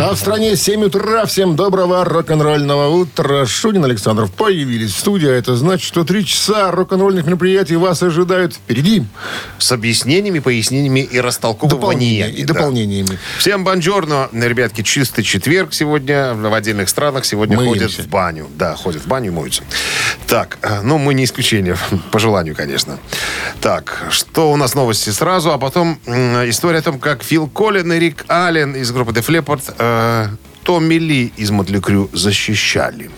А в стране 7 утра. Всем доброго рок-н-ролльного утра. Шунин Александров появились в студии. а Это значит, что три часа рок-н-ролльных мероприятий вас ожидают впереди. С объяснениями, пояснениями и растолковываниями. Дополнениями. И Да. дополнениями. Всем бонжорно, ребятки, чистый четверг сегодня. В отдельных странах сегодня Мыемся. ходят в баню. Да, ходят в баню и моются. Так, э, ну, мы не исключение, по желанию, конечно. Так, что у нас новости сразу, а потом история о том, как Фил Коллин и Рик Аллен из группы Def Leppard э, Томми Ли из Мотли Крю защищали.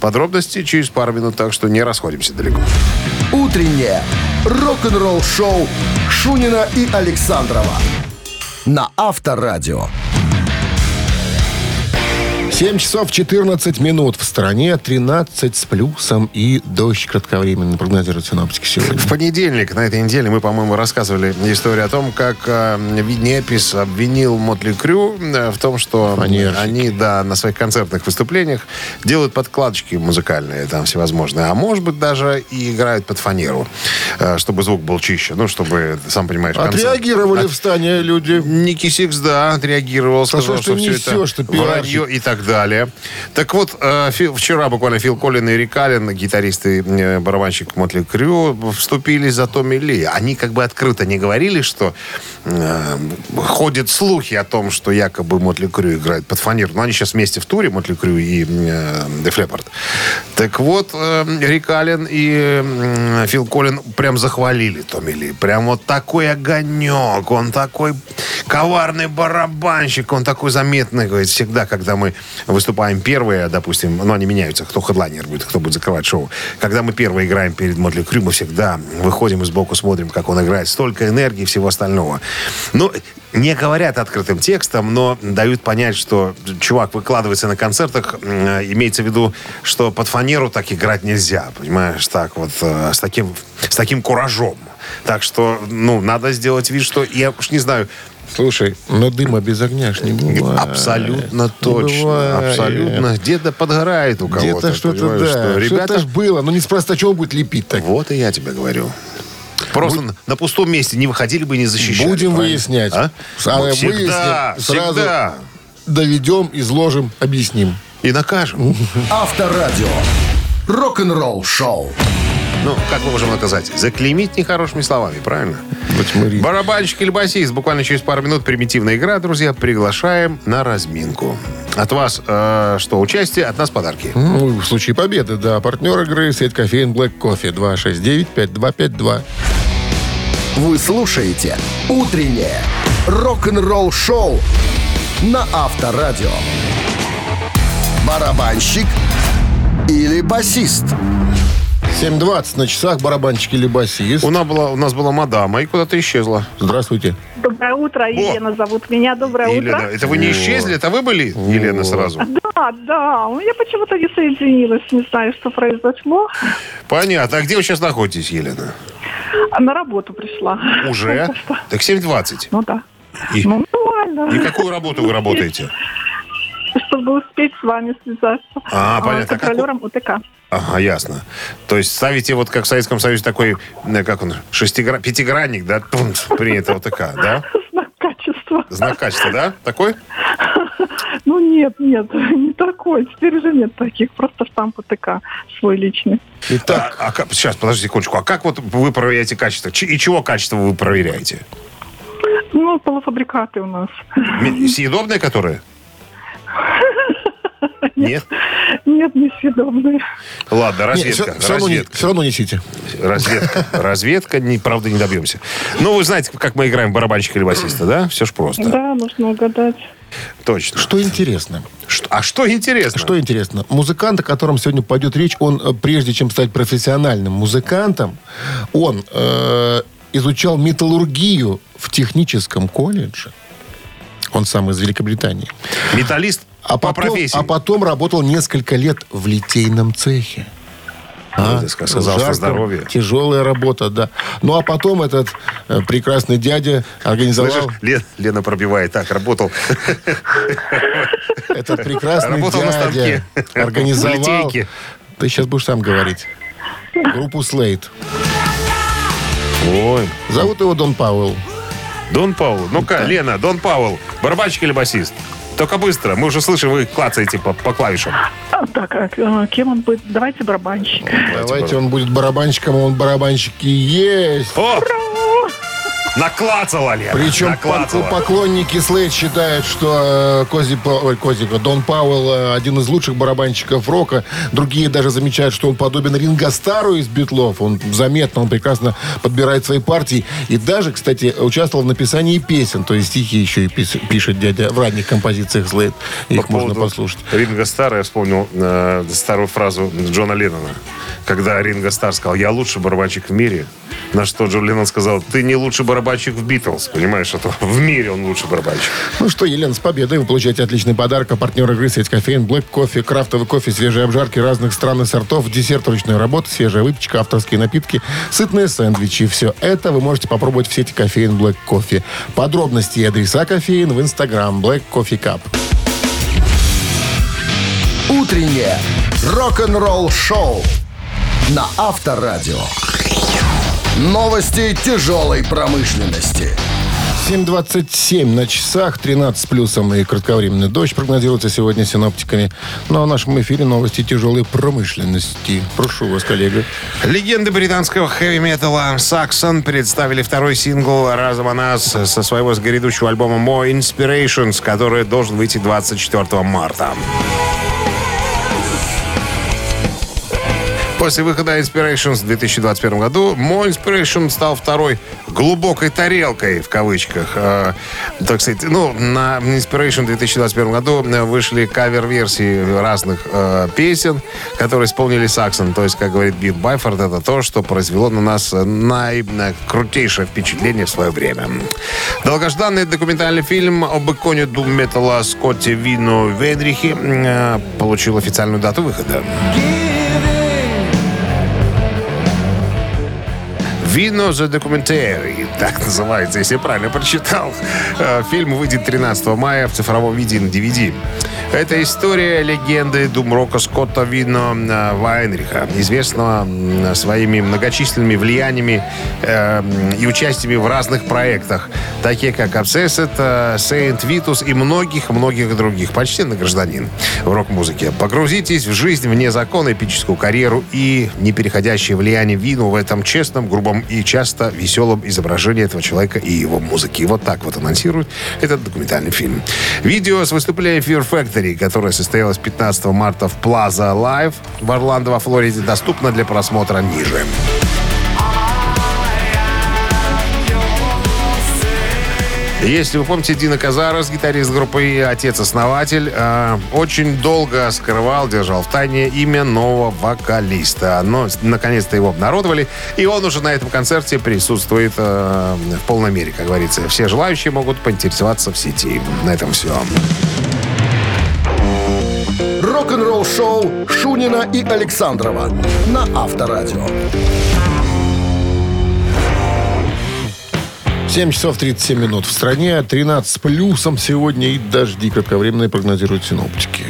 Подробности через пару минут, так что не расходимся далеко. «Утреннее рок-н-ролл-шоу» Шунина и Александрова на Авторадио. 7 часов 14 минут. В стране 13 с плюсом и дождь кратковременно прогнозируют синоптики сегодня. В понедельник на этой неделе мы, по-моему, рассказывали историю о том, как э, Непис обвинил Mötley Crüe э, в том, что Фанерщики. они, да, на своих концертных выступлениях делают подкладочки музыкальные там всевозможные, а может быть даже и играют под фанеру, э, чтобы звук был чище, ну, чтобы, сам понимаешь, концерт- Отреагировали От- в стане люди. Nikki Sixx, да, отреагировал, сказал, что что, все несешь, это пиарщик? вранье и так далее. Так вот, э, вчера буквально Фил Коллин и Рик Аллен, гитарист и э, барабанщик Мотли Крю, вступились за Томми Ли. Они как бы открыто не говорили, что э, ходят слухи о том, что якобы Мотли Крю играет под фанеру. Но они сейчас вместе в туре, Мотли Крю и Def Leppard. Так вот, Рик Аллен и Фил Коллин прям захвалили Томми Ли. Прям вот такой огонек, он такой коварный барабанщик, он такой заметный, говорит, всегда, когда мы выступаем первые, допустим, ну, они меняются, кто хедлайнер будет, кто будет закрывать шоу. Когда мы первые играем перед Мотли Крю, мы всегда выходим и сбоку смотрим, как он играет. Столько энергии и всего остального. Ну, не говорят открытым текстом, но дают понять, что чувак выкладывается на концертах, имеется в виду, что под фанеру так играть нельзя, понимаешь, так вот, э, с таким, с таким куражом. Так что, ну, надо сделать вид, что, я уж не знаю, Слушай, но дыма без огня ж не бывает. Абсолютно Не точно. бывает. Абсолютно. Где-то подгорает у кого-то. Где-то что-то, да. что Ребята, ж было. Ну, неспроста, чего он будет лепить так? вот и я тебе говорю. Просто на- на пустом месте не выходили бы и не защищали. Будем правильно? выяснять. А? А Вот всегда, выясним, сразу всегда. Доведем, изложим, объясним. И накажем. Авторадио. Рок-н-ролл-шоу. Ну, как мы можем наказать? Заклеймить нехорошими словами, правильно? Барабанщик или басист. Буквально через пару минут примитивная игра, друзья. Приглашаем на разминку. От вас э, что, участие, от нас подарки. Ну, в случае победы, да. Партнер игры сеть кофеин Black Coffee 269-5252. Вы слушаете «Утреннее рок-н-ролл-шоу» на Авторадио. Барабанщик или басист? 7.20 на часах, барабанчик или басист. У нас была, у нас была мадама и куда-то исчезла. Здравствуйте. Доброе утро, Елена зовут меня. Доброе Елена, утро. это вы не исчезли, это вы были, Елена, сразу? Да, да, ну, я почему-то не соединилась, не знаю, что произошло. Понятно. А где вы сейчас находитесь, Елена? На работу пришла. Уже? Так 7.20. Ну да. И, Ну, нормально. и какую работу вы работаете? Чтобы успеть с вами связаться. А, понятно. С контролером УТК. Ага, ясно. То есть ставите вот как в Советском Союзе такой, э, как он, шестигра... пятигранник, да, принято ОТК, да? Знак качества. Знак качества, да? Такой? Ну нет, нет, не такой. Теперь уже нет таких. Просто штамп УТК свой личный. Итак, А, как- сейчас, подождите секундочку. А как вот вы проверяете качество? И чего качество вы проверяете? Ну, полуфабрикаты у нас. Съедобные которые? Нет? Нет, несъедобные. Ладно, разведка. все, равно не, все равно несите. Разведка. Разведка, не, правда, не добьемся. Ну, вы знаете, как мы играем барабанщика или басиста, да? Все ж просто. Да, нужно угадать. Точно. Что интересно? Что- а что интересно? Что интересно? Музыкант, о котором сегодня пойдет речь, он, э, прежде чем стать профессиональным музыкантом, он э, изучал металлургию в техническом колледже. Он сам из Великобритании. Металлист А по потом, профессии. а потом работал несколько лет в литейном цехе. Ну, ты сказал, Жарко, здоровье. Тяжелая работа, да. Ну, а потом этот э, прекрасный дядя организовал... Слышишь, Лен- Лена пробивает. Так, работал. Этот прекрасный Работал дядя организовал... Ты сейчас будешь сам говорить. группу Слейт. Ой. Зовут его Дон Пауэлл. Дон Паул. Ну-ка, Лена, Дон Паул. Барабанщик или басист? Только быстро. Мы уже слышим, вы клацаете по, по клавишам. А, Так, а, кем он будет? Давайте барабанщик. Давайте он будет барабанщиком, а он барабанщик и есть. О! Наклацала, Лена. Причем Наклацала. пок- поклонники Слейд считают, что э, Кози, ой, Кози, Дон Пауэлл э, один из лучших барабанщиков рока. Другие даже замечают, что он подобен Ринго Стару из Битлов. Он заметно, он прекрасно подбирает свои партии. И даже, кстати, участвовал в написании песен. То есть стихи еще и пишет дядя в ранних композициях Слейд. Их По можно послушать. Ринго Стара я вспомнил э, старую фразу Джона Леннона. Когда Ринго Стар сказал, я лучший барабанщик в мире. На что Джон Леннон сказал, ты не лучший барабанщик в Битлз. Понимаешь, что в мире он лучший барабанщик. Ну что, Елена, с победой вы получаете отличный подарок. А партнер игры сеть кофеин, блэк кофе, крафтовый кофе, свежие обжарки разных стран и сортов, десерт ручной работы, свежая выпечка, авторские напитки, сытные сэндвичи. Все это вы можете попробовать в сети кофеин Black Кофе. Подробности и адреса кофеин в инстаграм Black Coffee Cup. Утреннее рок-н-ролл-шоу на Авторадио. Новости тяжелой промышленности. 7.27 на часах, 13 с плюсом и кратковременный дождь прогнозируется сегодня синоптиками. Ну а в нашем эфире новости тяжелой промышленности. Прошу вас, коллега. Легенды британского хэви-металла Saxon представили второй сингл «Разом о нас» со своего грядущего альбома «More Inspirations», который должен выйти 24 марта. После выхода Inspirations в 2021 году More Inspiration стал второй глубокой тарелкой, в кавычках. Э, так сказать, ну, на Inspiration в 2021 году э, вышли кавер-версии разных э, песен, которые исполнили Саксон. То есть, как говорит Билл Байфорд, это то, что произвело на нас наикрутейшее впечатление в свое время. Долгожданный документальный фильм об иконе дум-металла Скотте Вину Венрихе э, получил официальную дату выхода. Вино за Documentary, так называется, если я правильно прочитал. Э, Фильм выйдет 13 мая в цифровом виде на DVD. Это история легенды думрока Скотта Вино э, Вайнриха, известного своими многочисленными влияниями э, и участиями в разных проектах, такие как э, Saint Vitus и многих-многих других. Почтенный гражданин в рок-музыке. Погрузитесь в жизнь вне закона, эпическую карьеру и непереходящее влияние Вину в этом честном, грубом и часто веселом изображении этого человека и его музыки. Вот так вот анонсирует этот документальный фильм. Видео с выступления Fear Factory, которое состоялось 15 марта в Plaza Live в Орландо, во Флориде, доступно для просмотра ниже. Если вы помните, Дина Казарос, гитарист группы отец-основатель, э, очень долго скрывал, держал в тайне имя нового вокалиста. Но наконец-то его обнародовали, и он уже на этом концерте присутствует э, в полной мере, как говорится. Все желающие могут поинтересоваться в сети. На этом все. Рок-н-ролл-шоу Шунина и Александрова на Авторадио. 7 часов 37 минут в стране, 13 с плюсом сегодня и дожди кратковременные прогнозируют синоптики.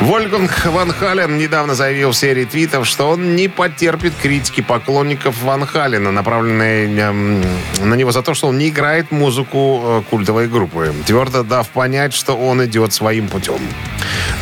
Вольганг Ван Хален недавно заявил в серии твитов, что он не потерпит критики поклонников Ван Халена, направленной эм, на него за то, что он не играет музыку э, культовой группы, твердо дав понять, что он идет своим путем.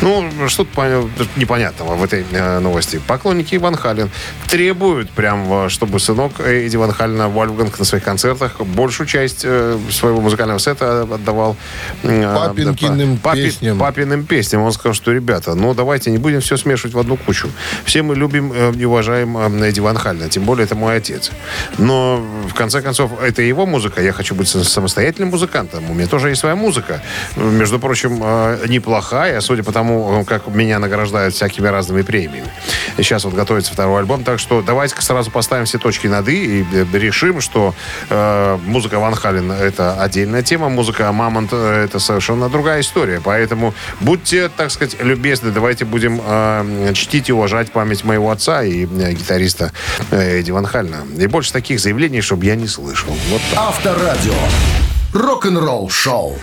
Ну, что-то пон- непонятного в этой э, новости. Поклонники Ван Хален требуют прям, э, чтобы сынок Эдди Ван Халена Вольфганг на своих концертах большую часть э, своего музыкального сета отдавал э, Папинкиным папи- песням. папиным песням. Он сказал, что, ребята, ну давайте не будем все смешивать в одну кучу. Все мы любим э, и уважаем э, Эдди Ван Халена, тем более это мой отец. Но, в конце концов, это его музыка. Я хочу быть са- самостоятельным музыкантом. У меня тоже есть своя музыка. Между прочим, э, неплохая, судя по тому, как меня награждают всякими разными премиями. Сейчас вот готовится второй альбом, так что давайте-ка сразу поставим все точки над «и» и решим, что э, музыка Ван Хален это отдельная тема, музыка Мамонт это совершенно другая история. Поэтому будьте, так сказать, любезны, давайте будем э, чтить и уважать память моего отца и э, гитариста э, Эдди Ван Халена. И больше таких заявлений, чтобы я не слышал. Вот так. Авторадио. Рок-н-ролл-шоу.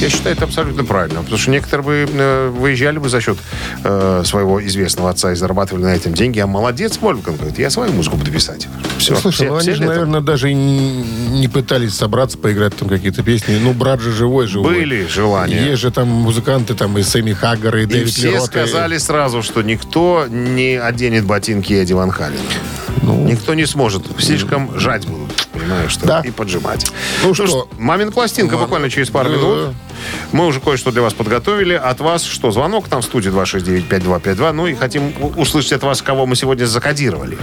Я считаю, это абсолютно правильно. Потому что некоторые бы э, выезжали бы за счет э, своего известного отца и зарабатывали на этом деньги. А молодец Вольфган говорит, я свою музыку буду писать. Все. Слушай, все, ну они все же, летом. наверное, даже и не пытались собраться, поиграть там какие-то песни. Ну, брат же живой, живой. Были желания. Есть же там музыканты, там и Сэмми Хаггар, и, И Дэвид все Лерот, и- сказали сразу, что никто не оденет ботинки Эдди Ван Халена. Никто не сможет. Слишком жать будут, понимаешь, что? Да. И поджимать. Ну что? мамин пластинка Мам- буквально через пару Да. минут. Мы уже кое-что для вас подготовили. От вас что? Звонок там в студии 269-5252. Ну и хотим услышать от вас, кого мы сегодня закодировали.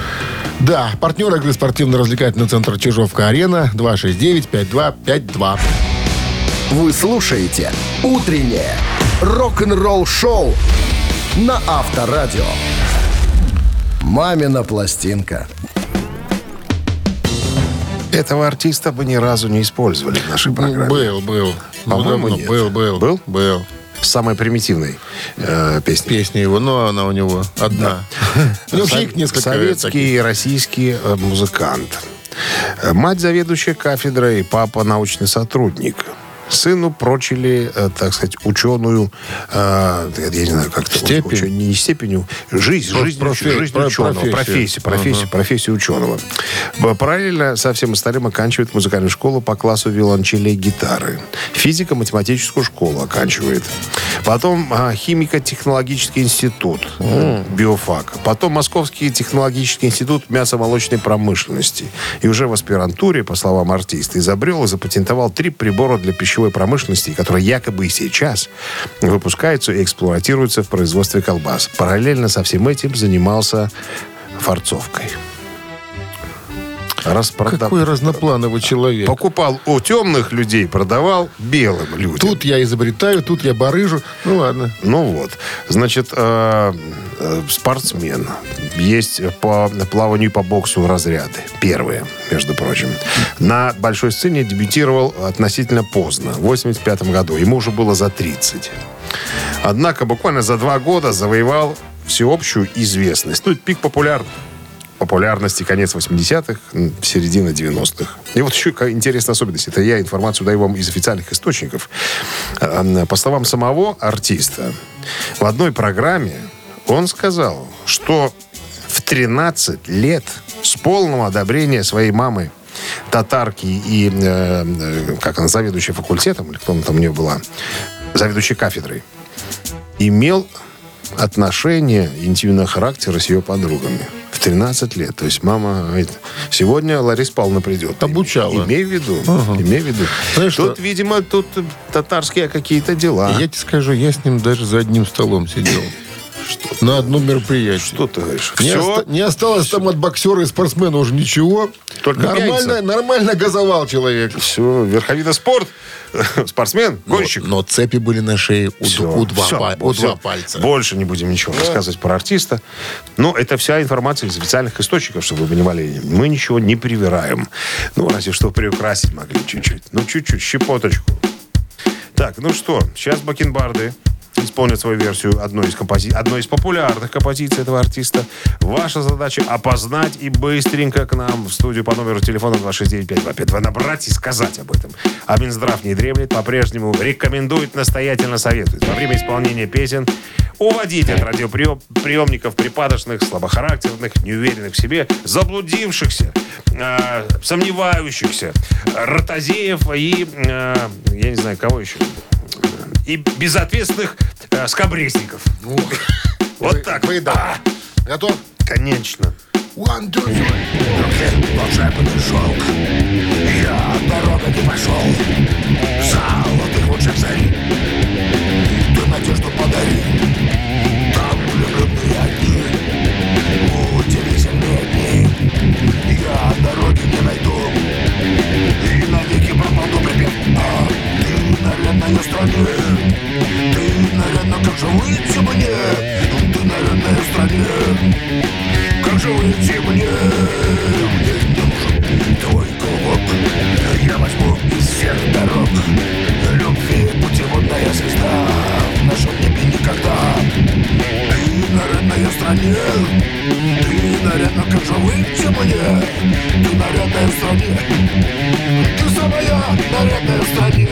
Да, партнер игры спортивно-развлекательный центр Чижовка-Арена 269-5252. Вы слушаете «Утреннее рок-н-ролл-шоу» на Авторадио. «Мамина пластинка». Этого артиста бы ни разу не использовали в нашей программе. Был, был. По-моему, Ну, нет. Был, был. Был? Был. Самой примитивной э, песни. Песня его, но она у него одна. У него вообще их несколько. Советский таких. и российский э, музыкант. Э, Мать заведующая кафедрой, папа научный сотрудник. Сыну прочили, э, так сказать, ученую, э, я не знаю, как это Степень? учё- не степенью, жизнь, Проф- жизнь, профи- жизнь про- ученого, профессию. профессию, профессию, профессию ученого. Б- Параллельно со всем остальным оканчивает музыкальную школу по классу виолончели и гитары. Физико-математическую школу оканчивает. Потом а, химико-технологический институт, э, биофак. Потом Московский технологический институт мясомолочной промышленности. И уже в аспирантуре, по словам артиста, изобрел и запатентовал три прибора для пищевой промышленности, которые якобы и сейчас выпускаются и эксплуатируются в производстве колбас. Параллельно со всем этим занимался форцовкой. Распродав- Какой разноплановый человек. Покупал у темных людей, продавал белым людям. Тут я изобретаю, тут я барыжу. Ну ладно. Ну вот, значит, э, э, спортсмен. Есть по плаванию по боксу разряды. Первые, между прочим. На большой сцене дебютировал относительно поздно, в 85 году. Ему уже было за 30. Однако буквально за два года завоевал всеобщую известность. Ну, это пик популярности популярности конец 80-х, м, середина 90-х. И вот еще интересная особенность. Это я информацию даю вам из официальных источников. А, По словам самого артиста, в одной программе он сказал, что в 13 лет с полного одобрения своей мамы татарки и, э, как она, заведующая факультетом, или кто она там у нее была, заведующая кафедрой, имел отношения интимного характера с ее подругами. В 13 лет. То есть мама говорит, сегодня Лариса Павловна придет. Обучала. Имей в виду. Имей в виду. Знаешь тут, что? видимо, тут татарские какие-то дела. Я тебе скажу, я с ним даже за одним столом сидел. На одном мероприятии. Что ты говоришь? Не, Все? оста- не осталось там от боксера и спортсмена уже ничего. Только нормально, нормально газовал человек. Все, верховида спорт, спортсмен, Но, гонщик. но цепи были на шее у, Всё, у два, па- у всё. два пальца. Больше не будем ничего рассказывать про артиста. Но это вся информация из официальных источников, чтобы вы понимали. Мы ничего не привираем. Ну, разве что приукрасить могли чуть-чуть. Ну, чуть-чуть, щепоточку. Так, ну что, сейчас бакенбарды исполнят свою версию одной из, компози... одной из популярных композиций этого артиста. Ваша задача опознать и быстренько к нам в студию по номеру телефона 269-5252 набрать и сказать об этом. А Минздрав не дремлет, по-прежнему рекомендует, настоятельно советует. Во время исполнения песен уводить от радиоприемников припадочных, слабохарактерных, неуверенных в себе, заблудившихся, э, сомневающихся, ротозеев и, э, я не знаю, кого еще, и безответственных э, скобрезников. Вот так. Вы, да. Готов? Конечно. One, two, three. волшебный шелк Я дорога не пошел Золотых лучах зари Ты надежду подари Там влюбленные одни Удивительные дни Я дороги не найду И навеки пропаду припев А ты, Ты, нарядно, как же выйти мне Ты, нарядная стране как же выйти мне? Мне не нужен твой клубок. Я возьму из всех дорог. Любви путеводная звезда. В нашем небе никогда. Ты нарядная стране Ты нарядно, как же выйти мне? Ты нарядная стране Ты самая нарядная стране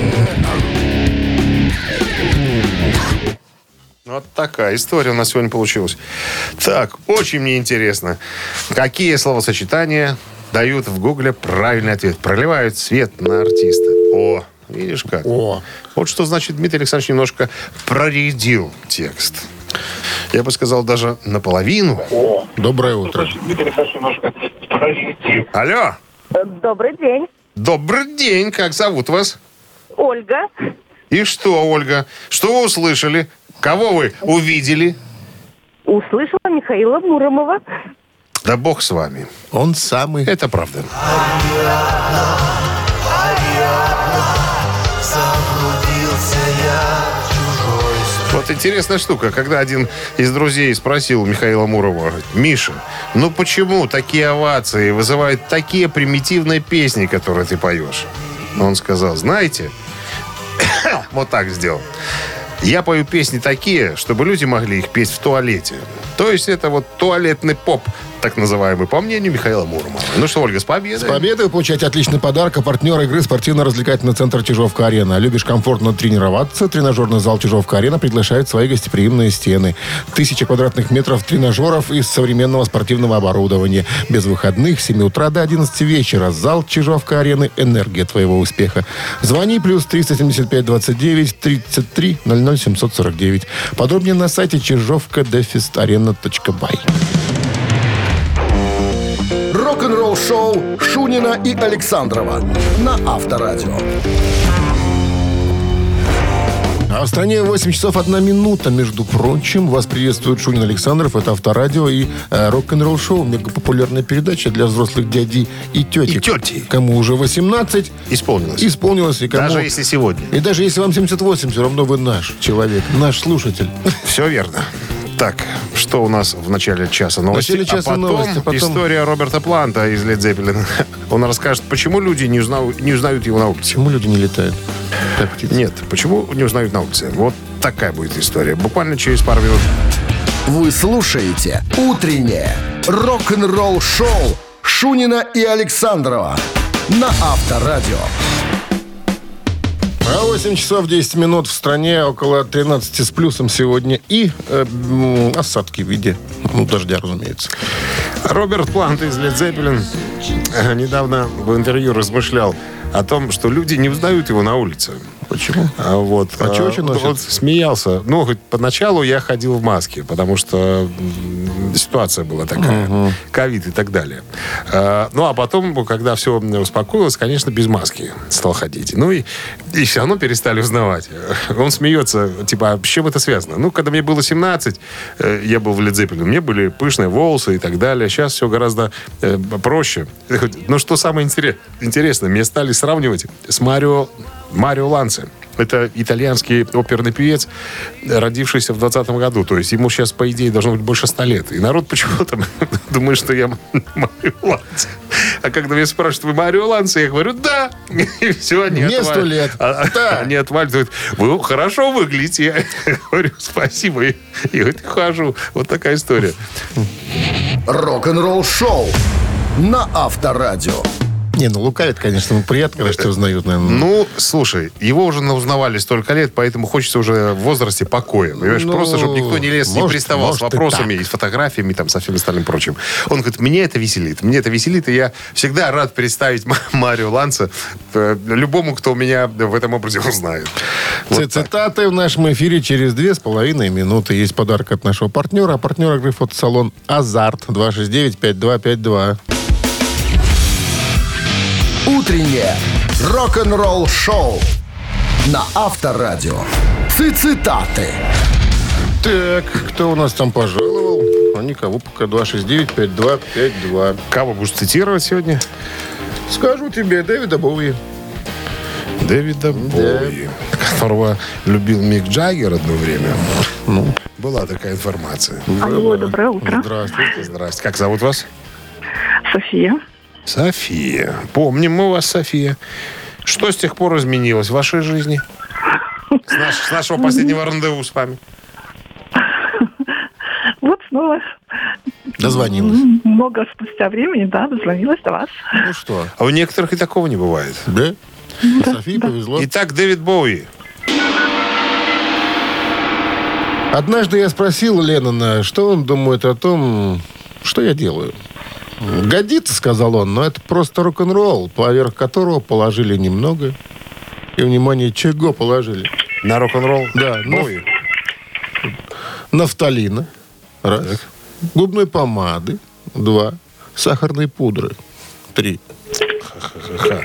Вот такая история у нас сегодня получилась. Так, очень мне интересно, какие словосочетания дают в Гугле правильный ответ? Проливают свет на артиста. О, видишь как? О. Вот что значит Дмитрий Александрович немножко проредил текст. Я бы сказал, даже наполовину. Доброе утро. Алло, Добрый день. добрый день, как зовут вас? Ольга. И что, Ольга, что вы услышали? Кого вы увидели? Услышала Михаила Муромова. Да бог с вами. Он самый. Это правда. Вот интересная штука, когда один из друзей спросил Михаила Мурова, Миша, ну почему такие овации вызывают такие примитивные песни, которые ты поешь? Он сказал, знаете, вот так сделал. Я пою песни такие, чтобы люди могли их петь в туалете. То есть это вот туалетный поп, так называемый, по мнению Михаила Муромова. Ну что, Ольга, с победой. С победой вы получаете отличный подарок. А партнер игры спортивно-развлекательный центр Чижовка-Арена. Любишь комфортно тренироваться? Тренажерный зал Чижовка-Арена приглашает свои гостеприимные стены. Тысяча квадратных метров тренажеров из современного спортивного оборудования. Без выходных с 7 утра до 11 вечера. Зал Чижовка-Арены. Энергия твоего успеха. Звони плюс 375 29 33 00 749. Подробнее на сайте чижовка-арена.бай. Рок-н-ролл шоу Шунина и Александрова на Авторадио. А в стране 8 часов 1 минута, между прочим. Вас приветствует Шунин Александров. Это Авторадио и э, рок-н-ролл шоу. Мегапопулярная передача для взрослых дядей и тети. И тети. Кому уже 18, Исполнилось. исполнилось. И кому... Даже если сегодня. И даже если вам 78, все равно вы наш человек, наш слушатель. Все верно. Так, что у нас в начале часа новости? начале часа а потом, новости, потом- история Роберта Планта из Led Zeppelin. Он расскажет, почему люди не, узнав- не узнают его на улице. Почему люди не летают? Нет, почему не узнают на улице? Вот такая будет история. Буквально через пару минут. Вы слушаете «Утреннее рок-н-ролл-шоу» Шунина и Александрова на Авторадио. А 8 часов 10 минут в стране, около 13 с плюсом сегодня. И э, осадки в виде ну, дождя, разумеется. Роберт Плант из Led Zeppelin э, недавно в интервью размышлял о том, что люди не узнают его на улице. Почему? А вот, А чё очень носят? вот смеялся. Ну, хоть поначалу я ходил в маске, потому что ситуация была такая. Ковид и так далее. А, ну, а потом, когда все успокоилось, конечно, без маски стал ходить. Ну, и, и все равно перестали узнавать. Он смеется, типа, а с чем это связано? Ну, когда мне было 17, э, я был в у меня были пышные волосы и так далее. Сейчас все гораздо э, проще. Но что самое интерес- интересное, меня стали сравнивать с Марио Марио Ланце. Это итальянский оперный певец, родившийся в 20 году. То есть ему сейчас, по идее, должно быть больше 100 лет. И народ почему-то думает, что я Марио Ланце. А когда меня спрашивают, вы Марио Ланце, я говорю, да. И все, они Мне 100 отваливают. лет. А- Да. Они отваливают. Вы хорошо выглядите. Я говорю, спасибо. И и вот хожу. Вот такая история. Рок-н-ролл шоу на Авторадио. Не, ну лукавит, конечно. Ну, приятно, когда тебя узнают, наверное. Ну, слушай, его уже узнавали столько лет, поэтому хочется уже в возрасте покоя. Понимаешь, Ну, просто, чтобы никто не лез, не может, приставал может, с и вопросами и, с фотографиями, там, со всем остальным прочим. Он говорит, мне это веселит. Мне это веселит, и я всегда рад представить Ма- Марио Ланца э, любому, кто меня в этом образе узнает. Вот так. Цитаты в нашем эфире через две с половиной минуты. Есть подарок от нашего партнера. А партнер игры фотосалон «Азарт» 269-5252. Утреннее рок-н-ролл шоу на Авторадио. Цитаты. Так, кто у нас там пожаловал? А никого пока 269-5252. Кого будешь цитировать сегодня? Скажу тебе, Дэвида Боуи. Дэвида Боуи, которого любил Мик Джаггер одно время. Ну, Была такая информация. Алло, доброе утро. Здравствуйте. Здрасте. Как зовут вас? София. София. Помним мы вас, София. Что с тех пор изменилось в вашей жизни? С, наш- с нашего последнего рандеву с вами. Вот снова Дозвонилась. много спустя времени, да, дозвонилась до вас. Ну что, А у некоторых и такого не бывает. да? Софии повезло. Итак, Дэвид Боуи. Однажды я спросил Леннона, что он думает о том, что я делаю. «Годится», — сказал он, — «но это просто рок-н-ролл, поверх которого положили немного». И, внимание, чего положили? На рок-н-ролл? Да, Боуи. Нафталина. Раз. Губной помады. Два. Сахарной пудры. Три. Ха.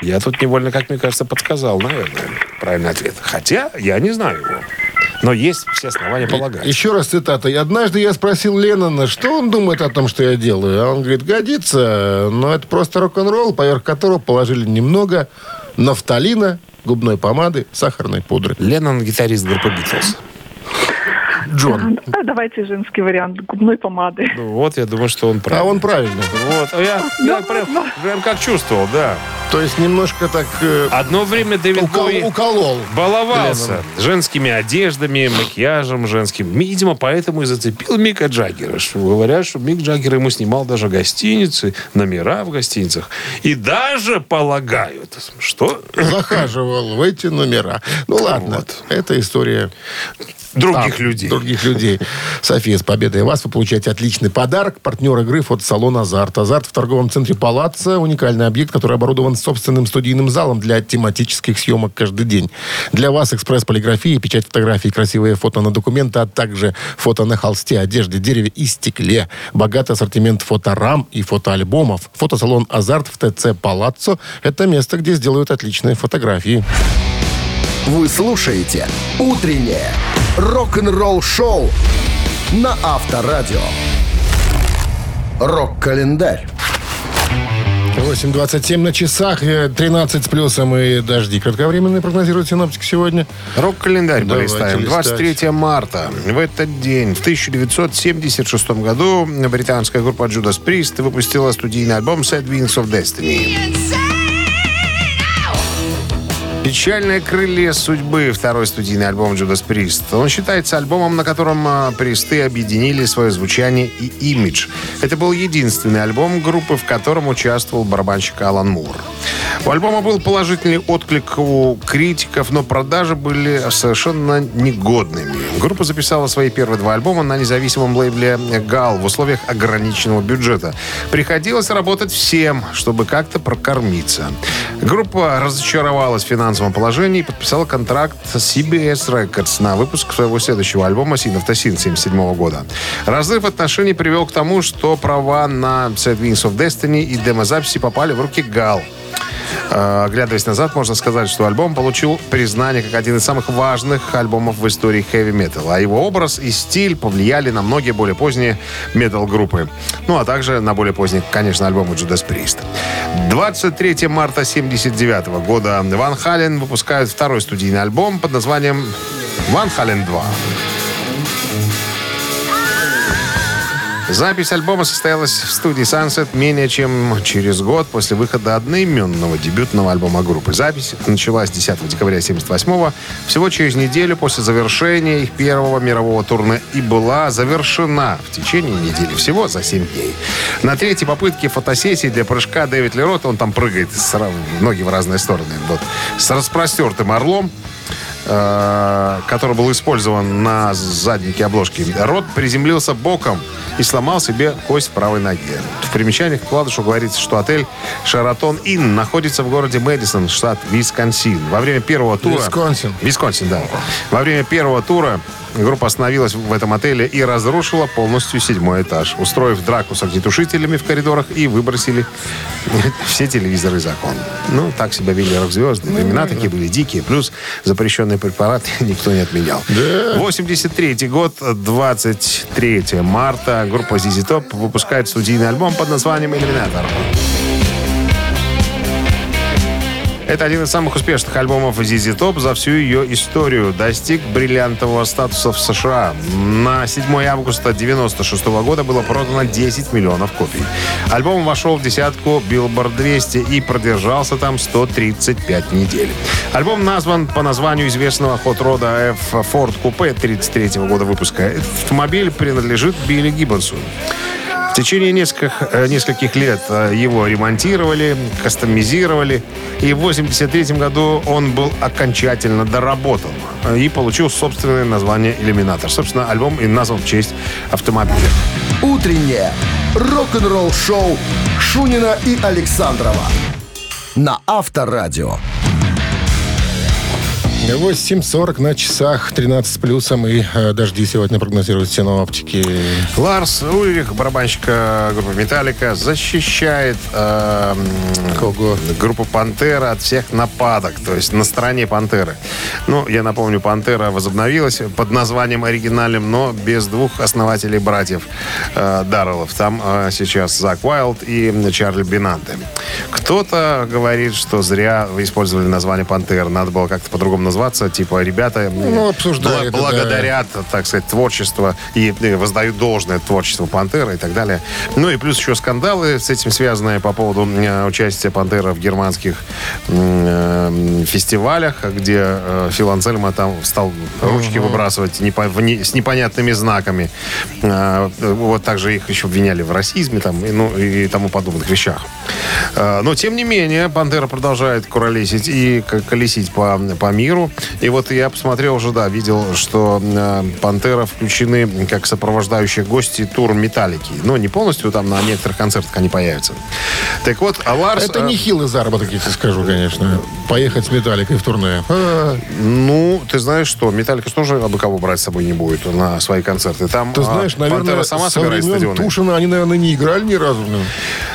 Я тут невольно, как мне кажется, подсказал, наверное, правильный ответ. Хотя я не знаю его. Но есть все основания полагать. Еще раз цитата. «И «Однажды я спросил Леннона, что он думает о том, что я делаю. А он говорит, годится, но это просто рок-н-ролл, поверх которого положили немного нафталина, губной помады, сахарной пудры». Леннон гитарист группы Битлз. Джон. Да, давайте женский вариант губной помады. Ну, вот, я думаю, что он прав. А он правильно. Вот, а я, я прям, прям как чувствовал, да. То есть немножко так э, Одно время Дэвид укол- Боуи уколол. баловался Леннон. женскими одеждами, макияжем женским. Видимо, поэтому и зацепил Мика Джаггера. Что говорят, что Мик Джаггер ему снимал даже гостиницы, номера в гостиницах. И даже полагают, что Захаживал в эти номера. Ну ладно, Вот. это история других там, людей. Других людей. София, с победой вас вы получаете отличный подарок. Партнер игры фотосалон «Азарт». «Азарт» в торговом центре «Палаццо» – уникальный объект, который оборудован собственным студийным залом для тематических съемок каждый день. Для вас экспресс-полиграфия, печать фотографий, красивые фото на документы, а также фото на холсте, одежде, дереве и стекле. Богатый ассортимент фоторам и фотоальбомов. Фотосалон «Азарт» в ТЦ «Палаццо» – это место, где сделают отличные фотографии. Вы слушаете «Утреннее рок-н-ролл-шоу» на Авторадио. Рок-календарь. 8.27 на часах, э, 13 с плюсом и дожди. Кратковременные прогнозируют синоптики сегодня. Рок-календарь Давайте полистаем. листать. 23 марта. В этот день, в 1976 году, британская группа Judas Priest выпустила студийный альбом Sad Wings of Destiny. «Печальное крылья судьбы» — второй студийный альбом Judas Priest. Он считается альбомом, на котором а, Присты объединили свое звучание и имидж. Это был единственный альбом группы, в котором участвовал барабанщик Алан Мур. У альбома был положительный отклик у критиков, но продажи были совершенно негодными. Группа записала свои первые два альбома на независимом лейбле «Гал» в условиях ограниченного бюджета. Приходилось работать всем, чтобы как-то прокормиться. Группа разочаровалась в финансовом положении и подписала контракт с CBS Records на выпуск своего следующего альбома «Sin of the Sin» 1977 года. Разрыв отношений привел к тому, что права на Sad Wings of Destiny и демозаписи попали в руки «Гал». Э, Оглядываясь назад, можно сказать, что альбом получил признание как один из самых важных альбомов в истории хэви-металла. А его образ и стиль повлияли на многие более поздние метал-группы. Ну, а также на более поздние, конечно, альбомы Judas Priest. 23 марта 79 года Ван Хален выпускает второй студийный альбом под названием «Ван Хален 2». Запись альбома состоялась в студии Sunset менее чем через год после выхода одноименного дебютного альбома группы. Запись началась 10 декабря 1978 всего через неделю после завершения их первого мирового турне и была завершена в течение недели, всего за 7 дней. На третьей попытке фотосессии для прыжка Дэвид Лерот, он там прыгает ноги в разные стороны, вот, с распростертым орлом, э, который был использован на заднике обложки. Рот приземлился боком и сломал себе кость правой ноге. В примечаниях к вкладышу говорится, что отель «Шаратон Inn» находится в городе Мэдисон, штат Висконсин. Во время первого тура... Висконсин. Висконсин, да. Во время первого тура группа остановилась в этом отеле и разрушила полностью седьмой этаж, устроив драку с огнетушителями в коридорах и выбросили все телевизоры из окон. Ну, так себя вели рок-звезды. Времена такие были дикие. Плюс запрещенные препараты никто не отменял. 83 год, 23 марта, группа ZZ Top выпускает студийный альбом под названием «Иллюминатор». Это один из самых успешных альбомов ZZ Top за всю ее историю. Достиг бриллиантового статуса в США. На 7 августа 1996 года было продано 10 миллионов копий. Альбом вошел в десятку Billboard 200 и продержался там 135 недель. Альбом назван по названию известного хот-рода F Ford Coupe 1933 года выпуска. Автомобиль принадлежит Билли Гиббонсу. Течение нескольких, э, нескольких лет э, его ремонтировали, кастомизировали, и в 83 году он был окончательно доработан э, и получил собственное название «Иллюминатор». Собственно, альбом и назван в честь автомобиля. Утреннее рок-н-ролл-шоу Шунина и Александрова на Авторадио. 8.40 на часах, 13 с плюсом, и э, дожди сегодня прогнозируют синоптики. Ларс Ульрих, барабанщик э, группы «Металлика», защищает э, Кого? группу «Пантера» от всех нападок, то есть на стороне «Пантеры». Ну, я напомню, «Пантера» возобновилась под названием оригинальным, но без двух основателей братьев э, Дарреллов. Там э, сейчас Зак Уайлд и Чарли Бинанте. Кто-то говорит, что зря вы использовали название «Пантера», надо было как-то по-другому назваться, типа ребята Ну, обсуждают, бла- благодарят, так сказать, творчество и воздают должное творчеству «Пантера» и так далее. Ну и плюс еще скандалы с этим связанные по поводу э, участия «Пантера» в германских э, фестивалях, где э, Фил Анцельма там стал ручки выбрасывать непо- в не- с непонятными знаками. Э, Вот также их еще обвиняли в расизме там, и, ну, и тому подобных вещах. Э, Но, тем не менее, «Пантера» продолжает куролесить и колесить по, по миру. И вот я посмотрел уже, да, видел, что э, «Пантера» включены как сопровождающие гости тур «Металлики». Но не полностью, там на некоторых концертах они появятся. Так вот, а Ларс... Это э, не хилый заработок, я тебе скажу, конечно. Поехать с Металликой в турне. А, Ну, ты знаешь что, «Металлика» тоже абы кого брать с собой не будет на свои концерты. Там Ты а, знаешь, наверное, «Пантера» сама со собирает стадионы. Тушина они, наверное, не играли ни разу. ну.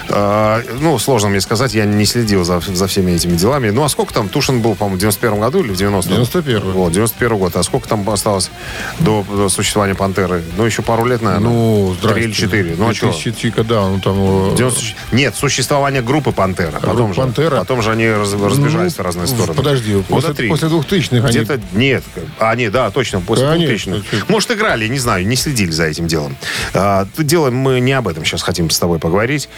А, ну, сложно мне сказать, я не следил за, за всеми этими делами. Ну, а сколько там? Тушин был, по-моему, в 91 году или в 90-м? 91-й. Вот, 91 год. А сколько там осталось до, до существования «Пантеры»? Ну, еще пару лет, наверное. Ну, Три или четыре. Ну, а что? 2000, когда он там... э, 90 Нет, существование группы «Пантера». Потом, группа же, «Пантера»? потом же они раз- разбежались ну, в разные стороны. Подожди, Года после, три. после 2000-х они... Где-то нет. А, нет, да, точно, после Конечно. 2000 Может, играли, не знаю, не следили за этим делом. А, дело, мы не об этом сейчас хотим с тобой поговорить.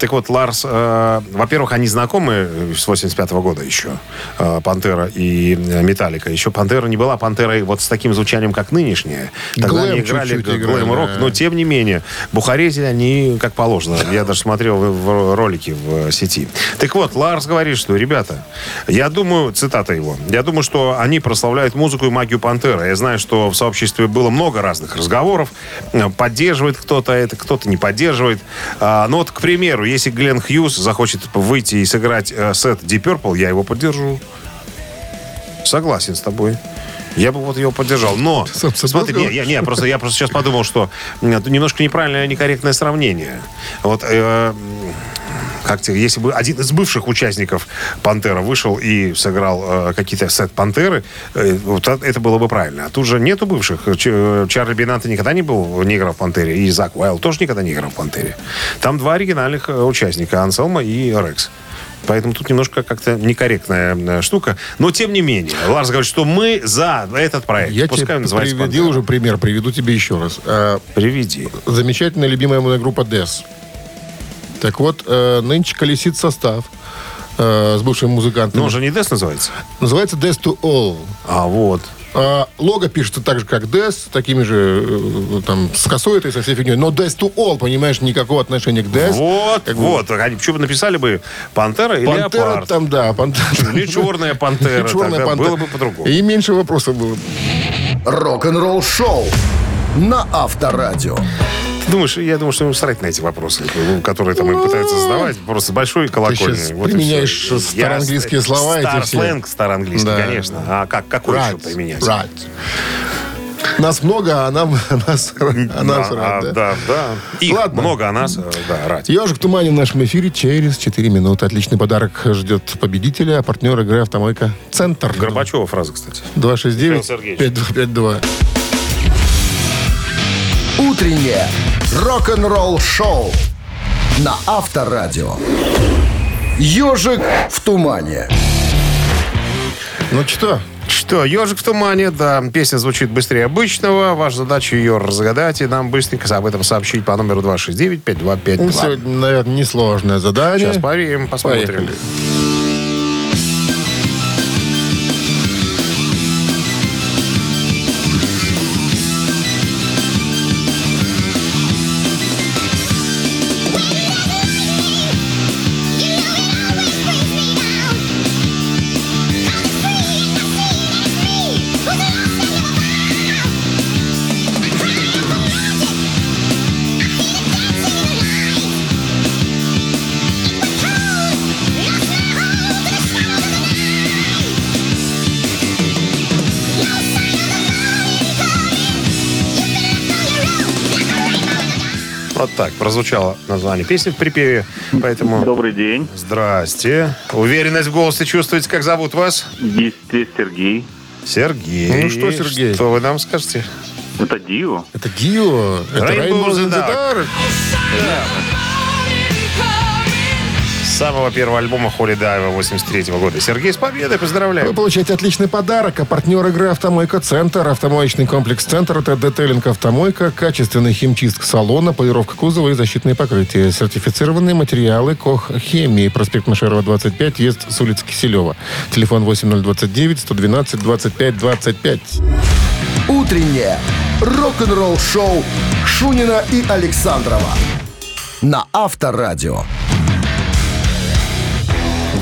Так вот, Ларс, э, во-первых, они знакомы с 85 года еще, э, Пантера и э, Металлика. Еще Пантера не была Пантерой вот с таким звучанием, как нынешняя. Тогда Глэм они играли глэм-рок, да. но тем не менее, бухарезили они как положено. Я даже смотрел в- ролики в э, сети. Так вот, Ларс говорит, что, ребята, я думаю, цитата его, я думаю, что они прославляют музыку и магию Пантера. Я знаю, что в сообществе было много разных разговоров. Э, Поддерживает кто-то это, кто-то не поддерживает. А, ну вот, к примеру, если Глен Хьюз захочет выйти и сыграть э, сет Deep Purple, я его поддержу. Согласен с тобой. Я бы вот его поддержал. Но, Сам смотри, не, я, не, просто, я просто сейчас подумал, что немножко неправильное, некорректное сравнение. Вот, э, как тебе, если бы один из бывших участников Пантера вышел и сыграл э, какие-то сет Пантеры, э, вот это было бы правильно. А тут же нету бывших. Ч- э, Чарли Бинанте никогда не был, не играл в Пантере, и Зак Уайл тоже никогда не играл в Пантере. Там два оригинальных э, участника, Анселма и Рекс. Поэтому тут немножко как-то некорректная э, штука. Но тем не менее, Ларс говорит, что мы за этот проект. Я Пускай тебе он называется приводил «Пантера». уже пример, приведу тебе еще раз. А, Приведи. замечательная любимая моя группа Death. Так вот, э, нынче колесит состав э, с бывшим музыкантом. Ну, он же не Дэс называется. Называется Death to All. А вот. А, лого пишется так же, как Death, такими же, э, там, с косой этой, со всей фигней. Но Death to All, понимаешь, никакого отношения к Death. Вот, Как бы вот. Они почему бы написали бы Пантера или Пантера Леопард? там, да. Пантера. Или черная пантера. Черная тогда пантера. Было бы по-другому. И меньше вопросов было. Рок-н-ролл шоу на Авторадио. Ты думаешь, я думаю, что им срать на эти вопросы, ну, которые там им пытаются задавать. Просто большой колокольный. щас Вот и применяешь староанглийские Я- слова эти Стар все. сленг староанглийский, Да. конечно. А как, какой еще Right, применять? right. Нас много, а нам а нас, а нас Да, рад, а, да? да, да. Их Ладно. много, а нас, э, да, рад. Ежик в тумане в нашем эфире через 4 минуты. Отличный подарок ждет победителя, а партнер игры «Автомойка Центр». Горбачева фраза, кстати. Михаил 269 Сергеевич. 5252. Утреннее рок-н-ролл шоу на Авторадио. Ежик в тумане. Ну что, Что, «Ежик в тумане», да, песня звучит быстрее обычного. Ваша задача ее разгадать и нам быстренько об этом сообщить по номеру 269-5252. ну, сегодня, наверное, несложное задание. Сейчас проверим, посмотрим. Поехали. Так прозвучало название песни в припеве. Поэтому Добрый день. здрасте. Уверенность в голосе чувствуете, как зовут вас? Здесь Сергей. Сергей. Ну что, Сергей? Что вы нам скажете? Это Дио. Это Гио. Это Rainbow Rainbow in in the the Dark. Самого первого альбома Холли Дайва 83 года. Сергей, с победой, поздравляю. Вы получаете отличный подарок. А партнер игры «Автомойка Центр». Автомоечный комплекс «Центр» — это детейлинг «Автомойка», качественный химчистка салона, полировка кузова и защитные покрытия. Сертифицированные материалы «Кох Хемии». Проспект Машерова, 25, въезд с улицы Киселева. Телефон 8029-112-25-25. Утреннее рок-н-ролл-шоу Шунина и Александрова на Авторадио.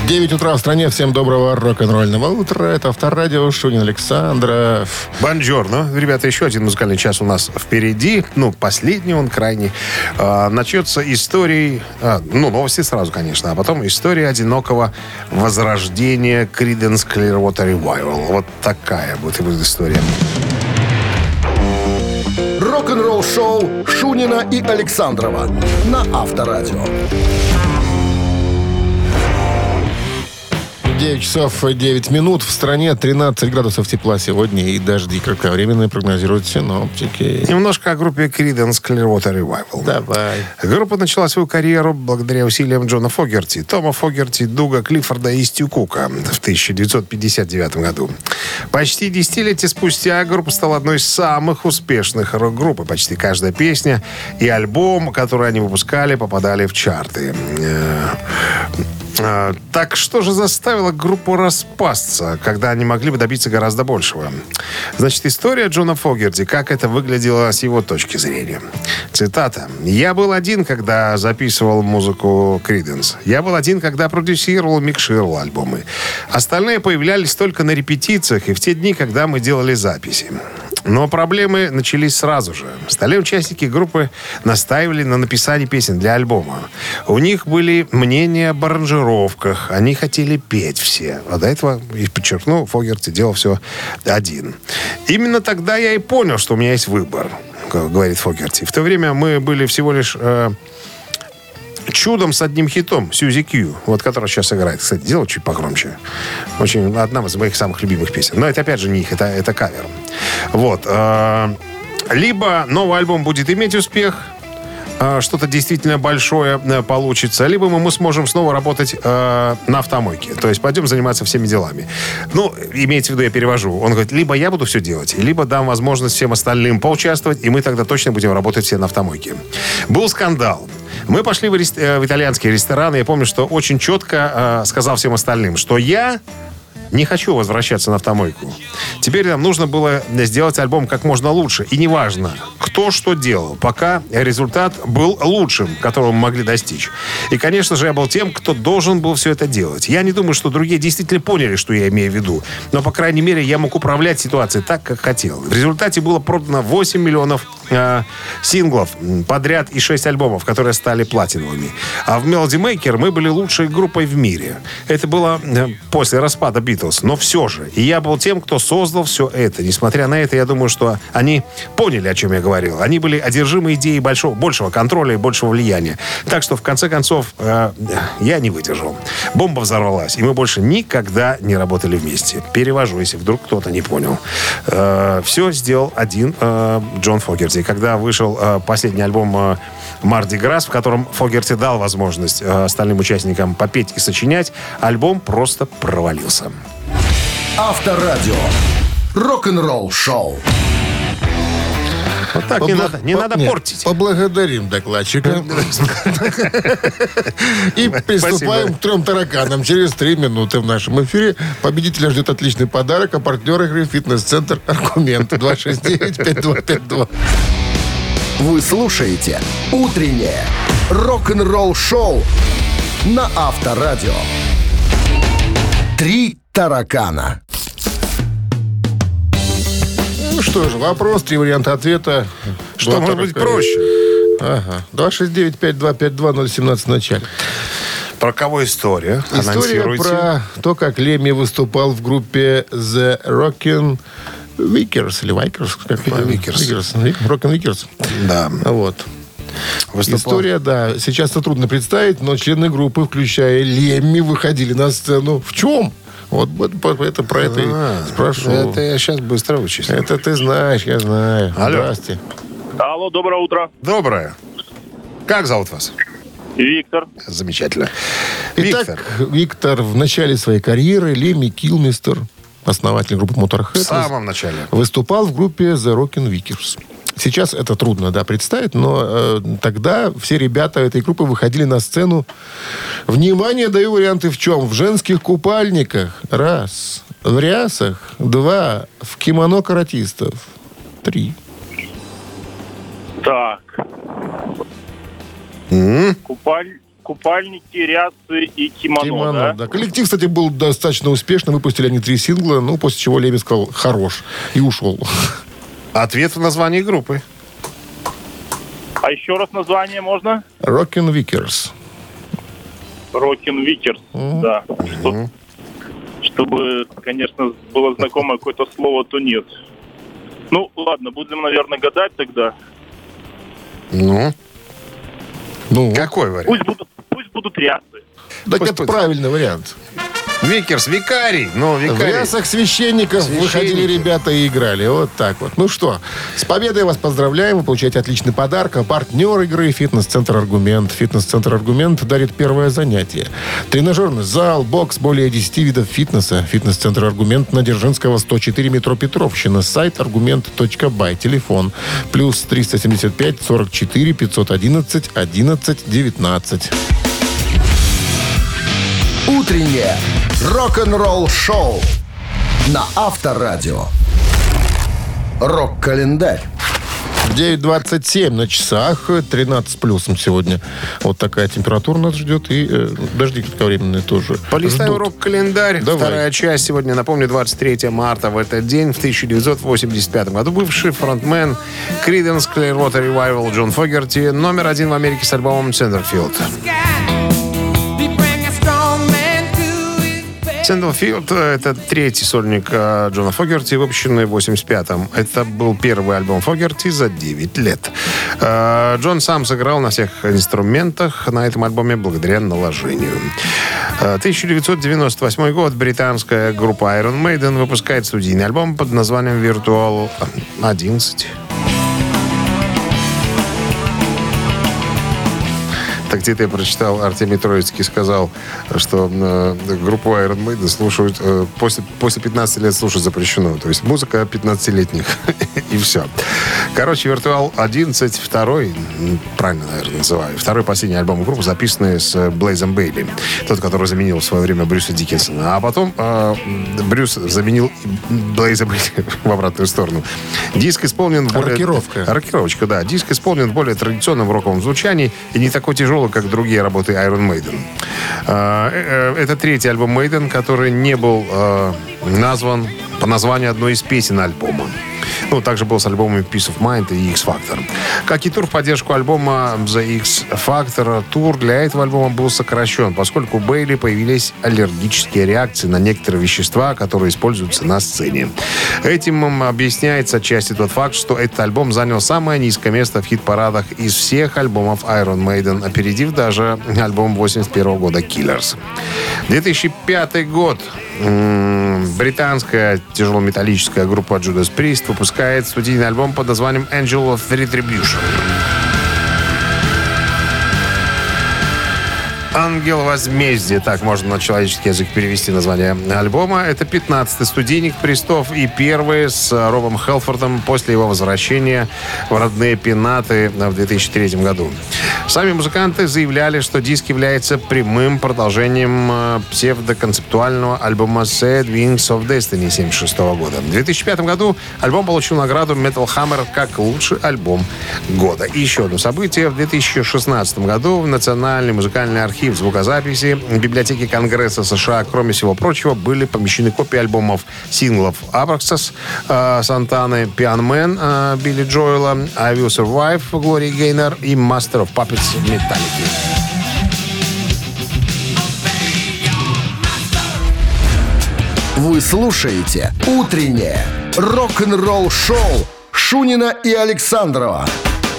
9 утра в стране. Всем доброго рок-н-ролльного утра. Это Авторадио, Шунин Александров. Бонжорно. Ребята, еще один музыкальный час у нас впереди. Ну, последний он крайний. А, начнется историей... а, ну, новости сразу, конечно. А потом история одинокого возрождения Creedence Clearwater Revival. Вот такая будет, история. Рок-н-ролл-шоу Шунина и Александрова на Авторадио. 9 часов 9 минут. В стране 13 градусов тепла сегодня и дожди кратковременные прогнозируют синоптики. Немножко о группе Creedence Clearwater Revival. Давай. Группа начала свою карьеру благодаря усилиям Джона Фогерти, Тома Фогерти, Дуга Клиффорда и Стю Кука в 1959 году. Почти десятилетие спустя группа стала одной из самых успешных рок-групп. И Почти каждая песня и альбом, который они выпускали, попадали в чарты. Э, э, Так что же заставило группу распасться, когда они могли бы добиться гораздо большего? Значит, история Джона Фогерти, как это выглядело с его точки зрения. Цитата. «Я был один, когда записывал музыку Криденс. Я был один, когда продюсировал микшировал альбомы. Остальные появлялись только на репетициях и в те дни, когда мы делали записи. Но проблемы начались сразу же. Стали участники группы настаивали на написании песен для альбома. У них были мнения об аранжировках. Они хотели петь все. А до этого, и подчеркну, Фогерти делал все один. Именно тогда я и понял, что у меня есть выбор, говорит Фогерти. В то время мы были всего лишь... э, чудом с одним хитом Сьюзи Кью, вот который сейчас играет. Кстати, делал чуть погромче. Очень одна из моих самых любимых песен. Но это опять же не их, это, это кавер. Вот. э, либо новый альбом будет иметь успех, что-то действительно большое э, получится, либо мы, сможем снова работать э, на автомойке. То есть пойдем заниматься всеми делами. Ну, имеется в виду, я перевожу. Он говорит, либо я буду все делать, либо дам возможность всем остальным поучаствовать, и мы тогда точно будем работать все на автомойке. Был скандал. Мы пошли в, рес- э, в итальянский ресторан, и я помню, что очень четко э, сказал всем остальным, что я не хочу возвращаться на автомойку. Теперь нам нужно было сделать альбом как можно лучше. И неважно, кто что делал, пока результат был лучшим, которого мы могли достичь. И, конечно же, я был тем, кто должен был все это делать. Я не думаю, что другие действительно поняли, что я имею в виду. Но, по крайней мере, я мог управлять ситуацией так, как хотел. В результате было продано 8 миллионов э, синглов подряд и 6 альбомов, которые стали платиновыми. А в Melody Maker мы были лучшей группой в мире. Это было э, после распада Битлз. Но все же. Я был тем, кто создал все это. Несмотря на это, я думаю, что они поняли, о чем я говорил. Они были одержимы идеей большого, большего контроля и большего влияния. Так что, в конце концов, э, я не выдержал. Бомба взорвалась, и мы больше никогда не работали вместе. Перевожу, если вдруг кто-то не понял. все сделал один э, Джон Фогерти. И Когда вышел э, последний альбом э, Марди Грасс, в котором Фогерти дал возможность э, остальным участникам попеть и сочинять, альбом просто провалился. Авторадио. Рок-н-ролл-шоу. Вот так не Побла- надо, не по- надо нет, портить. Поблагодарим докладчика. И приступаем к трем тараканам. Через три минуты в нашем эфире победителя ждет отличный подарок, а партнер игры «Фитнес-центр Аргумент» 269-5252. Вы слушаете «Утреннее рок-н-ролл-шоу» на Авторадио. Три таракана. Ну что же, вопрос, три варианта ответа. Что Два может быть таракана. проще? Ага. 269-5252-017 в начале. Про кого история? История Анонсируйте. про то, как Леми выступал в группе The Rockin' Vickers или Vikers, как? Vickers. Vickers. Rockin' Vickers. Да. Вот. Выступал. История, да, сейчас это трудно представить, но члены группы, включая Лемми, выходили на сцену. В чем? Вот, это про это А, и спрашиваю. Это я сейчас быстро вычислю. Это ты знаешь, я знаю. Алло. Здрасте. Алло, доброе утро. Доброе. Как зовут вас? Виктор. Замечательно. Итак, Виктор, Виктор. в начале своей карьеры Лемми Килмистер, основатель группы в Motorhead, самом начале. выступал в группе The Rockin' Vickers. Сейчас это трудно, да, представить, но э, тогда все ребята этой группы выходили на сцену. Внимание, даю варианты в чем? В женских купальниках. Раз. В рясах. Два. В кимоно каратистов. Три. Так. М? Купаль... Купальники, рясы и кимоно, Кимоно, да? да. Коллектив, кстати, был достаточно успешно. Выпустили они три сингла, ну, после чего Леми сказал «хорош» и ушел. Ответ в названии группы. А еще раз название можно? Rockin' Vickers. Rockin' Vickers, да. Что- Чтобы, конечно, было знакомое какое-то слово, то нет. Ну, ладно, будем, наверное, гадать тогда. Ну, Ну, какой вариант? Пусть будут, пусть будут рясы. так пусть это будет. правильный вариант. Vickers, викарий. Ну, В викарий. рясах священников Священники. выходили ребята и играли. Вот так вот. Ну что, с победой вас поздравляем. Вы получаете отличный подарок. А партнер игры «Фитнес-центр Аргумент». «Фитнес-центр Аргумент» дарит первое занятие. Тренажерный зал, бокс, более 10 видов фитнеса. «Фитнес-центр Аргумент» на Дзержинского, 104 метро Петровщина. Сайт аргумент.бай. Телефон плюс 375 44 511 11 19. Утреннее рок-н-ролл-шоу на Авторадио. Рок-календарь. 9.27 на часах, 13 с плюсом сегодня. Вот такая температура нас ждет. И э, дожди кратковременные тоже Полистаем рок-календарь. Давай. Вторая часть сегодня, напомню, 23 марта. В этот день, в 1985 году, бывший фронтмен Creedence Clearwater Revival Джон Фогерти номер один в Америке с альбомом Centerfield. Centerfield — это третий сольник э, Джона Фогерти, выпущенный в 85-м. Это был первый альбом Фогерти за 9 лет. Э, Джон сам сыграл на всех инструментах на этом альбоме благодаря наложению. Э, 1998 год. Британская группа Iron Maiden выпускает студийный альбом под названием Virtual 11. Так где-то я прочитал, Артемий Троицкий сказал, что э, группу Iron Maiden слушают э, после, после 15 лет слушать запрещено. То есть музыка 15-летних. И все. Короче, Виртуал 11, второй, правильно, наверное, называю, второй последний альбом группы, записанный с Блейзом Бейли. Тот, который заменил в свое время Брюса Диккенсона. А потом э, Брюс заменил Блейза Бейли в обратную сторону. Диск исполнен более... Рокировка. Рокировочка, да. Диск исполнен в более традиционном роковом звучании и не такой тяжелый, как другие работы Iron Maiden. А, э, э, Это третий альбом Maiden, который не был э, назван по названию одной из песен альбома. Ну, также был с альбомами Peace of Mind и X Factor. Как и тур в поддержку альбома The X Factor, тур для этого альбома был сокращен, поскольку у Бейли появились аллергические реакции на некоторые вещества, которые используются на сцене. Этим объясняется отчасти тот факт, что этот альбом занял самое низкое место в хит-парадах из всех альбомов Iron Maiden, опередив даже альбом 81 года Killers. 2005 год. Британская тяжелометаллическая группа Judas Priest выпускает студийный альбом под названием Angel of Retribution. «Ангел возмездия», так можно на человеческий язык перевести название альбома. Это 15-й студийник Пристов и первый с Робом Хелфордом после его возвращения в родные пенаты в 2003 году. Сами музыканты заявляли, что диск является прямым продолжением э, псевдоконцептуального альбома Sad Wings of Destiny 1976 года. В 2005 году альбом получил награду Metal Hammer как лучший альбом года. И еще одно событие. В 2016 году в Национальный музыкальный архив звукозаписи библиотеки Конгресса США, кроме всего прочего, были помещены копии альбомов синглов Abraxas, э, Сантаны, Man, э, Билли Джоэла, I Will Survive, Глории Гейнер и Master of Puppets Metallica. Вы слушаете «Утреннее рок-н-ролл-шоу» Шунина и Александрова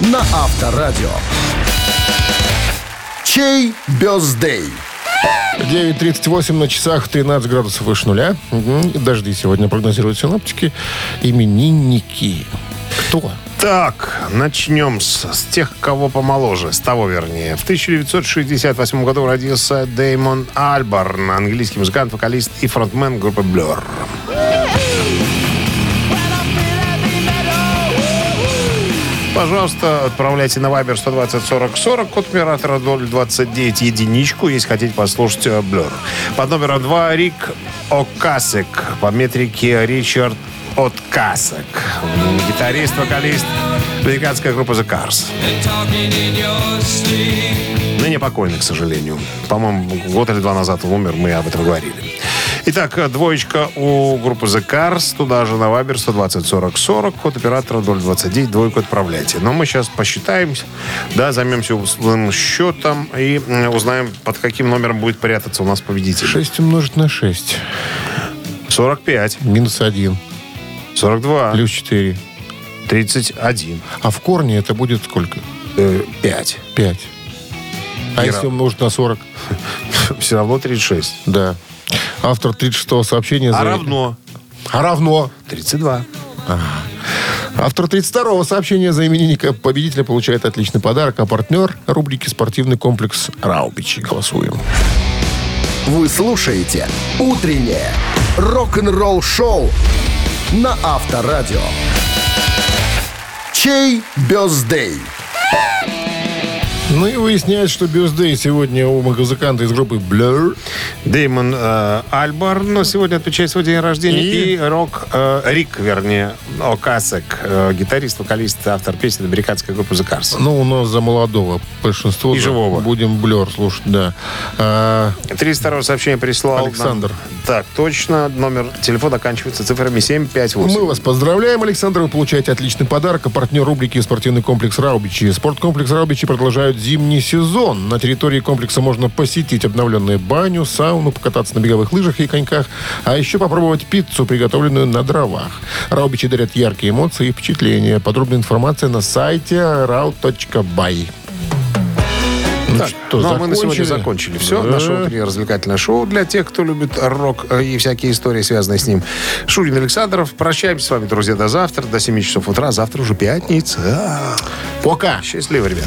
на Авторадио. Чей бездей? 9.38 на часах, 13 градусов выше нуля. И Дожди сегодня прогнозируют синоптики. Именинники. Кто? Так, начнем с, с тех, кого помоложе, с того вернее. В 1968 году родился Дэймон Альборн, английский музыкант, вокалист и фронтмен группы Blur. Пожалуйста, отправляйте на Viber 120 40 40, код оператора 029 единичку, если хотите послушать э, Blur. Под номером 2 Рик Окасек, по метрике Ричард Откасек. Гитарист, вокалист американская группа The Cars. Ныне покойный, к сожалению. По-моему, год или два назад он умер, мы об этом говорили. Итак, э, двоечка у группы The Cars. Туда же на Вайбер 120 40 40. Код оператора 029. Двойку отправляйте. Но мы сейчас посчитаем, да, займемся условным счетом и узнаем, под каким номером будет прятаться у нас победитель. 6 умножить на 6. 45, Минус 1. 42, Плюс 4. 31, А в корне это будет сколько? 5. 5. А Ира. если умножить на 40? Все равно 36. Да. Автор 36-го сообщения... А за- равно А равно. 32. Автор 32-го сообщения за именинника победителя получает отличный подарок, а партнер рубрики «Спортивный комплекс Раубичи». Голосуем. Вы слушаете «Утреннее рок-н-ролл-шоу» на Авторадио. Чей бездей? Ну и выясняется, что бюздей сегодня у музыканта из группы Blur. Дэймон э, Альборн сегодня отмечает свой день рождения. И? И, Рок, э, Рик, вернее, Окасек, э, гитарист, вокалист, автор песен американской группы The Cars. Ну, у нас за молодого большинство. И живого. Будем Blur слушать, да. А, 32 сообщение прислал. Александр. нам. Так, точно. Номер телефона оканчивается цифрами 758. мы вас поздравляем, Александр. Вы получаете отличный подарок. А партнер рубрики «Спортивный комплекс Раубичи». Спорткомплекс Раубичи продолжают зимний сезон. На территории комплекса можно посетить обновленную баню, сауну, покататься на беговых лыжах и коньках, а еще попробовать пиццу, приготовленную на дровах. Раубичи дарят яркие эмоции и впечатления. Подробная информация на сайте rau.by. Ну Так, что, ну, а мы на сегодня закончили? Все, Да. наше утреннее развлекательное шоу для тех, кто любит рок э, и всякие истории, связанные с ним. Шурин Александров. Прощаемся с вами, друзья, до завтра, до 7 часов утра. Завтра уже пятница. Пока. Счастливо, ребят.